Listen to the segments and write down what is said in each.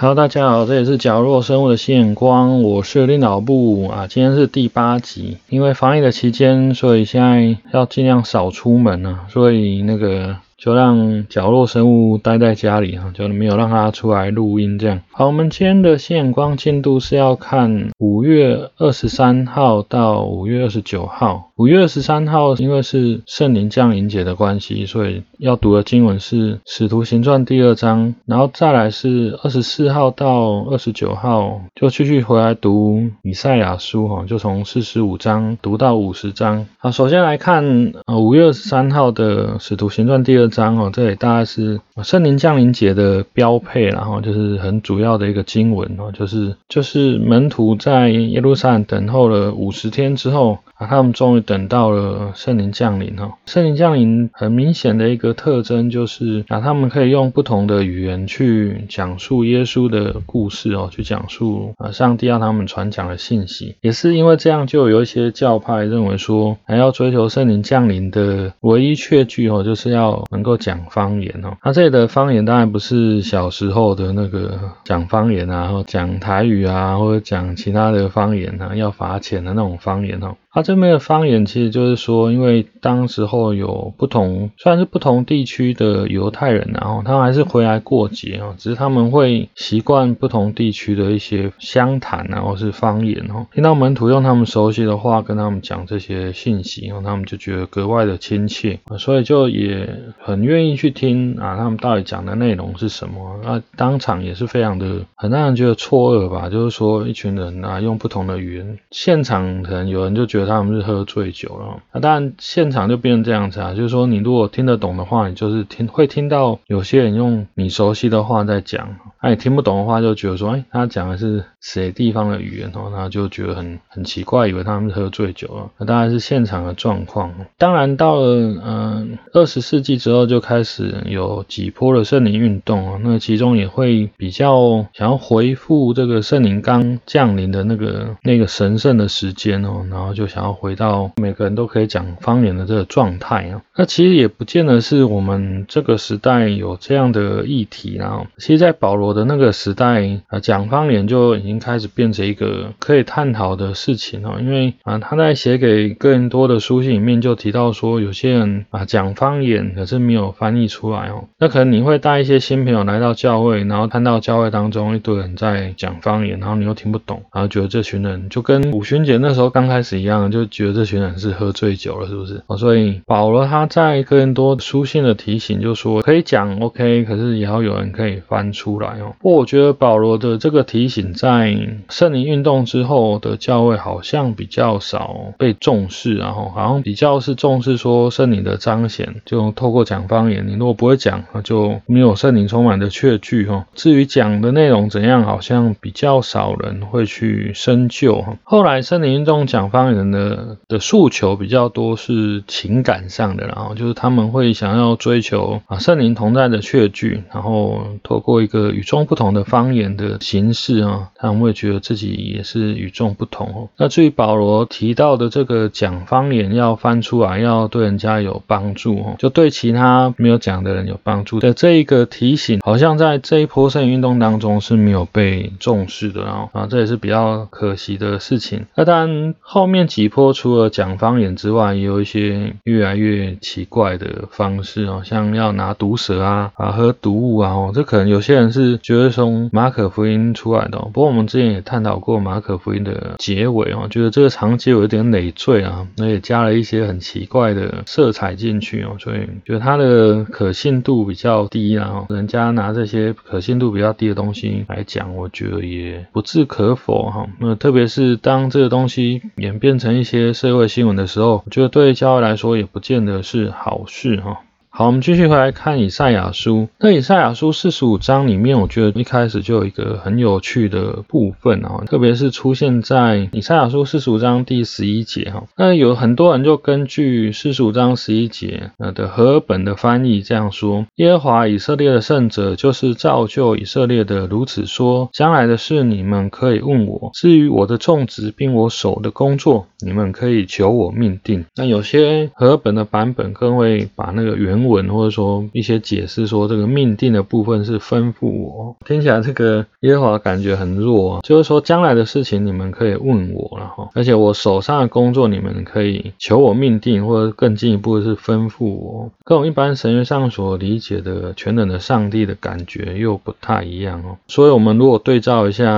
好大家好，这里是角落生物的眼光，我是领导部啊，今天是第八集，因为防疫的期间，所以现在要尽量少出门啊，所以那个。就让角落生物待在家里哈，就没有让它出来录音这样。好，我们今天的线光进度是要看五月二十三号到五月二十九号。五月二十三号因为是圣灵降临节的关系，所以要读的经文是《使徒行传》第二章，然后再来是二十四号到二十九号就继续回来读以赛亚书哈，就从四十五章读到五十章。好，首先来看呃五月二十三号的《使徒行传》第二。章哦，这里大概是圣灵降临节的标配，然后就是很主要的一个经文哦，就是就是门徒在耶路撒冷等候了五十天之后。啊，他们终于等到了圣灵降临哈！圣灵降临很明显的一个特征就是啊，他们可以用不同的语言去讲述耶稣的故事哦，去讲述啊上帝要他们传讲的信息。也是因为这样，就有一些教派认为说，还要追求圣灵降临的唯一确据哦，就是要能够讲方言哦。那这的方言当然不是小时候的那个讲方言啊，或讲台语啊，或者讲其他的方言啊，要罚钱的那种方言哦。它这边的方言其实就是说，因为当时候有不同，虽然是不同地区的犹太人，然后他们还是回来过节哦，只是他们会习惯不同地区的一些乡谈啊，或是方言哦。听到门徒用他们熟悉的话跟他们讲这些信息，然后他们就觉得格外的亲切，所以就也很愿意去听啊，他们到底讲的内容是什么。那当场也是非常的很让人觉得错愕吧，就是说一群人啊用不同的语言，现场可能有人就觉得。觉得他们是喝醉酒了，那当然现场就变成这样子啊，就是说你如果听得懂的话，你就是听会听到有些人用你熟悉的话在讲，那你听不懂的话就觉得说，哎，他讲的是谁地方的语言哦，那就觉得很很奇怪，以为他们是喝醉酒了。那当然是现场的状况。当然到了嗯二十世纪之后，就开始有几波的圣灵运动啊，那其中也会比较想要回复这个圣灵刚降临的那个那个神圣的时间哦，然后就想。要回到每个人都可以讲方言的这个状态啊，那其实也不见得是我们这个时代有这样的议题啊。其实，在保罗的那个时代啊，讲方言就已经开始变成一个可以探讨的事情哦。因为啊，他在写给更多的书信里面就提到说，有些人啊讲方言，可是没有翻译出来哦。那可能你会带一些新朋友来到教会，然后看到教会当中一堆人在讲方言，然后你又听不懂，然后觉得这群人就跟五旬节那时候刚开始一样。就觉得这群人是喝醉酒了，是不是？哦所以保罗他在更多书信的提醒，就说可以讲 OK，可是也要有人可以翻出来哦。不过我觉得保罗的这个提醒，在圣灵运动之后的教会好像比较少被重视，然后好像比较是重视说圣灵的彰显，就透过讲方言。你如果不会讲，那就没有圣灵充满的确据哈。至于讲的内容怎样，好像比较少人会去深究哈。后来圣灵运动讲方言的。的诉求比较多是情感上的，然后就是他们会想要追求啊圣灵同在的确据，然后透过一个与众不同的方言的形式啊，他们会觉得自己也是与众不同哦。那至于保罗提到的这个讲方言要翻出来，要对人家有帮助哦，就对其他没有讲的人有帮助的这一个提醒，好像在这一波圣运动当中是没有被重视的，然后啊这也是比较可惜的事情。那当然后面几。坡除了讲方言之外，也有一些越来越奇怪的方式哦，像要拿毒蛇啊啊喝毒物啊哦，这可能有些人是觉得从马可福音出来的。哦不过我们之前也探讨过马可福音的结尾哦，觉得这个长结有一点累赘啊，那也加了一些很奇怪的色彩进去哦，所以觉得它的可信度比较低啊。人家拿这些可信度比较低的东西来讲，我觉得也不置可否哈。那特别是当这个东西演变成一些社会新闻的时候，我觉得对教育来说也不见得是好事哈。好，我们继续回来看以赛亚书。那以赛亚书四十五章里面，我觉得一开始就有一个很有趣的部分啊，特别是出现在以赛亚书四十五章第十一节哈。那有很多人就根据四十五章十一节呃的和本的翻译这样说：耶和华以色列的圣者就是造就以色列的，如此说：将来的事你们可以问我；至于我的种植并我手的工作，你们可以求我命定。那有些和本的版本更会把那个原文或者说一些解释说这个命定的部分是吩咐我，听起来这个耶和华感觉很弱啊，就是说将来的事情你们可以问我了哈，而且我手上的工作你们可以求我命定，或者更进一步是吩咐我，跟我们一般神学上所理解的全能的上帝的感觉又不太一样哦。所以我们如果对照一下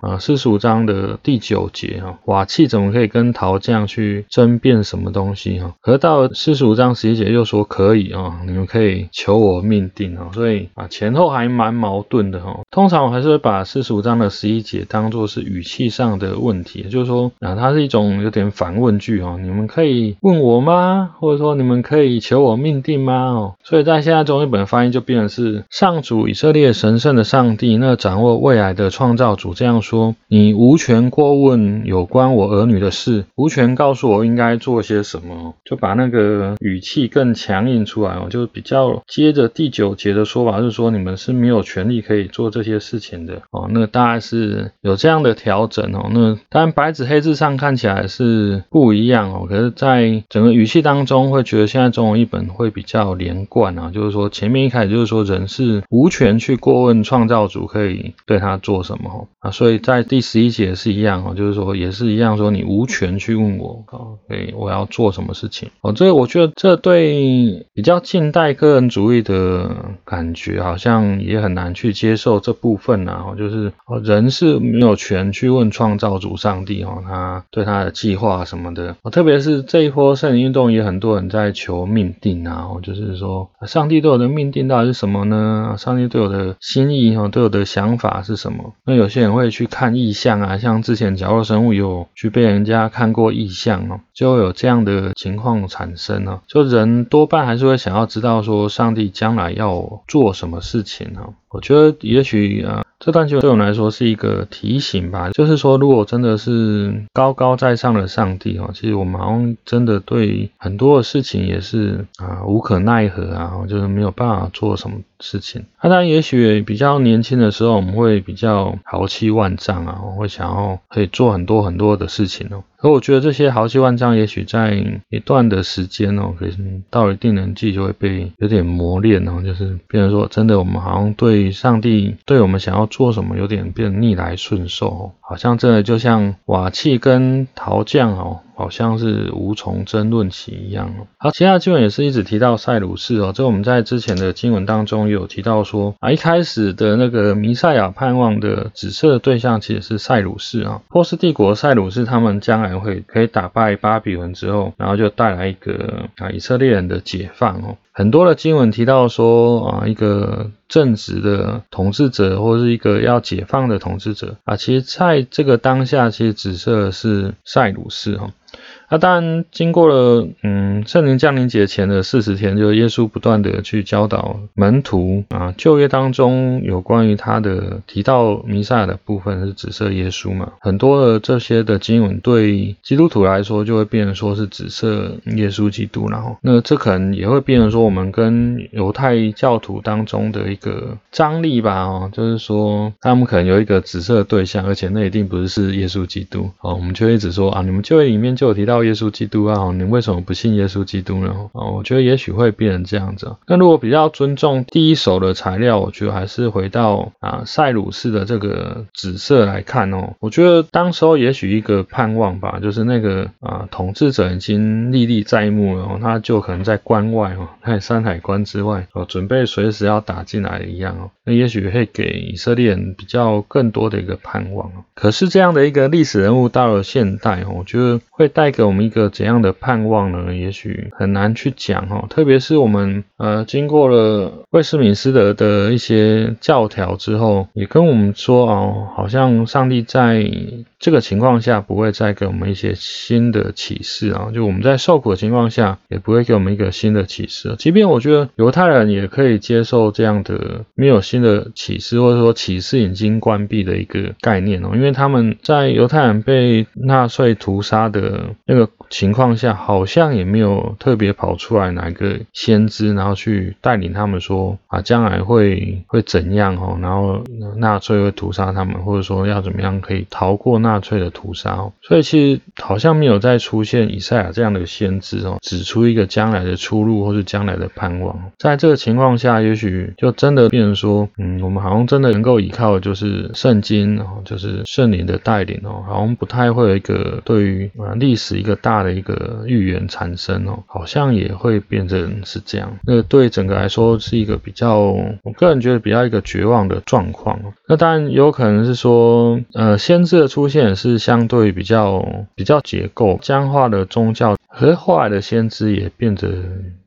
啊四十五章的第九节哈，瓦器怎么可以跟陶匠去争辩什么东西哈？可到四十五章十一节又说可以啊，你们可以求我命定哦，所以啊前后还蛮矛盾的哈。通常我还是会把四十五章的十一节当做是语气上的问题，就是说啊它是一种有点反问句哦，你们可以问我吗？或者说你们可以求我命定吗？哦，所以在现在中译本翻译就变成是上主以色列神圣的上帝，那掌握未来的创造主这样说：你无权过问有关我儿女的事，无权告诉我应该做些什么，就把那个语气更强硬出来哦，就比较接着第九节的说法是说你们是没有权利可以做这些事情的。哦，那大概是有这样的调整哦，那当然白纸黑字上看起来是不一样哦，可是在整个语气当中会觉得现在中文译本会比较连贯啊，就是说前面一开始就是说人是无权去过问创造主可以对他做什么啊，所以在第十一节是一样哦，就是说也是一样说你无权去问我哦，以我要做什么事情。哦，这个我觉得这对比较近代个人主义的感觉好像也很难去接受这部分啊，就是哦人是没有权去问创造主上帝哦，他对他的计划什么的哦，特别是这一波圣灵运动也很多人在求命定啊，就是说上帝对我的命定到底是什么呢？上帝对我的心意哦，对我的想法是什么？那有些人会去看意象啊，像之前角落生物有去被人家看过意象哦，就有这样的情况产生呢。就人多半还是会想然后知道说上帝将来要做什么事情呢？我觉得也许啊。这段就对我们来说是一个提醒吧，就是说，如果真的是高高在上的上帝哦，其实我们好像真的对很多的事情也是啊无可奈何啊，就是没有办法做什么事情。那当然，也许比较年轻的时候，我们会比较豪气万丈啊，我会想要可以做很多很多的事情哦。可我觉得这些豪气万丈，也许在一段的时间哦，可以到一定年纪就会被有点磨练哦，就是变成说，真的我们好像对上帝对我们想要。做什么有点变逆来顺受，好像真的就像瓦器跟陶匠哦。好像是无从争论起一样哦。好，其他经文也是一直提到塞鲁士哦。这我们在之前的经文当中有提到说啊，一开始的那个弥赛亚盼望的紫色的对象其实是塞鲁士啊。波斯帝国塞鲁士他们将来会可以打败巴比伦之后，然后就带来一个啊以色列人的解放哦。很多的经文提到说啊，一个正直的统治者或是一个要解放的统治者啊，其实在这个当下其实紫色是塞鲁士哈。那当然，经过了嗯圣灵降临节前的四十天，就耶稣不断的去教导门徒啊，旧约当中有关于他的提到弥赛亚的部分是紫色耶稣嘛，很多的这些的经文对基督徒来说就会变成说是紫色耶稣基督，然后那这可能也会变成说我们跟犹太教徒当中的一个张力吧，哦，就是说他们可能有一个紫色的对象，而且那一定不是是耶稣基督，哦，我们就一直说啊，你们旧约里面就有提到。到耶稣基督啊，你为什么不信耶稣基督呢？哦，我觉得也许会变成这样子。那如果比较尊重第一手的材料，我觉得还是回到啊塞鲁士的这个紫色来看哦。我觉得当时候也许一个盼望吧，就是那个啊统治者已经历历在目了，他就可能在关外哦，在山海关之外哦，准备随时要打进来一样哦。那也许会给以色列人比较更多的一个盼望。可是这样的一个历史人物到了现代哦，我觉得会带给我们一个怎样的盼望呢？也许很难去讲哦。特别是我们呃经过了威斯敏斯德的一些教条之后，也跟我们说哦，好像上帝在这个情况下不会再给我们一些新的启示啊。就我们在受苦的情况下，也不会给我们一个新的启示。即便我觉得犹太人也可以接受这样的没有新的启示，或者说启示已经关闭的一个概念哦，因为他们在犹太人被纳粹屠杀的。情况下，好像也没有特别跑出来哪个先知，然后去带领他们说啊，将来会会怎样哦，然后纳粹会屠杀他们，或者说要怎么样可以逃过纳粹的屠杀哦。所以其实好像没有再出现以赛亚这样的先知哦，指出一个将来的出路或是将来的盼望。在这个情况下，也许就真的变成说，嗯，我们好像真的能够依靠就是圣经哦，就是圣灵的带领哦，好像不太会有一个对于啊历史一个大的一个预言产生哦，好像也会变成是这样。那对整个来说是一个比较，我个人觉得比较一个绝望的状况。那当然有可能是说，呃，先知的出现是相对比较比较结构僵化的宗教，可是后来的先知也变得。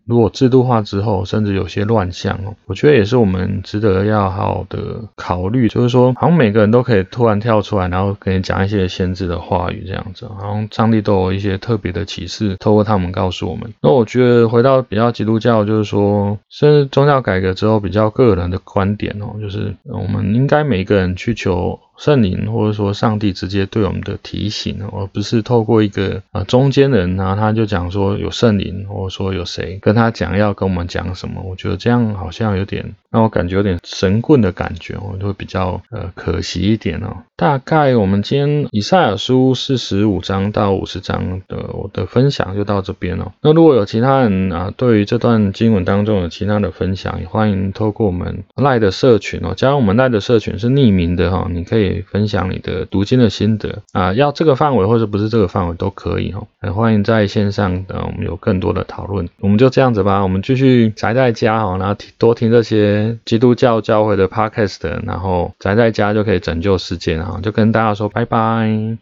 如果制度化之后，甚至有些乱象哦，我觉得也是我们值得要好的考虑。就是说，好像每个人都可以突然跳出来，然后跟你讲一些先知的话语这样子，好像上帝都有一些特别的启示，透过他们告诉我们。那我觉得回到比较基督教，就是说，甚至宗教改革之后比较个人的观点哦，就是我们应该每个人去求。圣灵或者说上帝直接对我们的提醒，而不是透过一个啊中间人，然后他就讲说有圣灵，或者说有谁跟他讲要跟我们讲什么。我觉得这样好像有点让我感觉有点神棍的感觉，我就会比较呃可惜一点哦。大概我们今天以赛亚书四十五章到五十章的我的分享就到这边了。那如果有其他人啊对于这段经文当中有其他的分享，也欢迎透过我们赖的社群哦，加入我们赖的社群是匿名的哈，你可以。分享你的读经的心得啊，要这个范围或者不是这个范围都可以哦。很欢迎在线上的我们有更多的讨论。我们就这样子吧，我们继续宅在家哦，然后多听这些基督教教会的 podcast，然后宅在家就可以拯救世界，哈就跟大家说拜拜。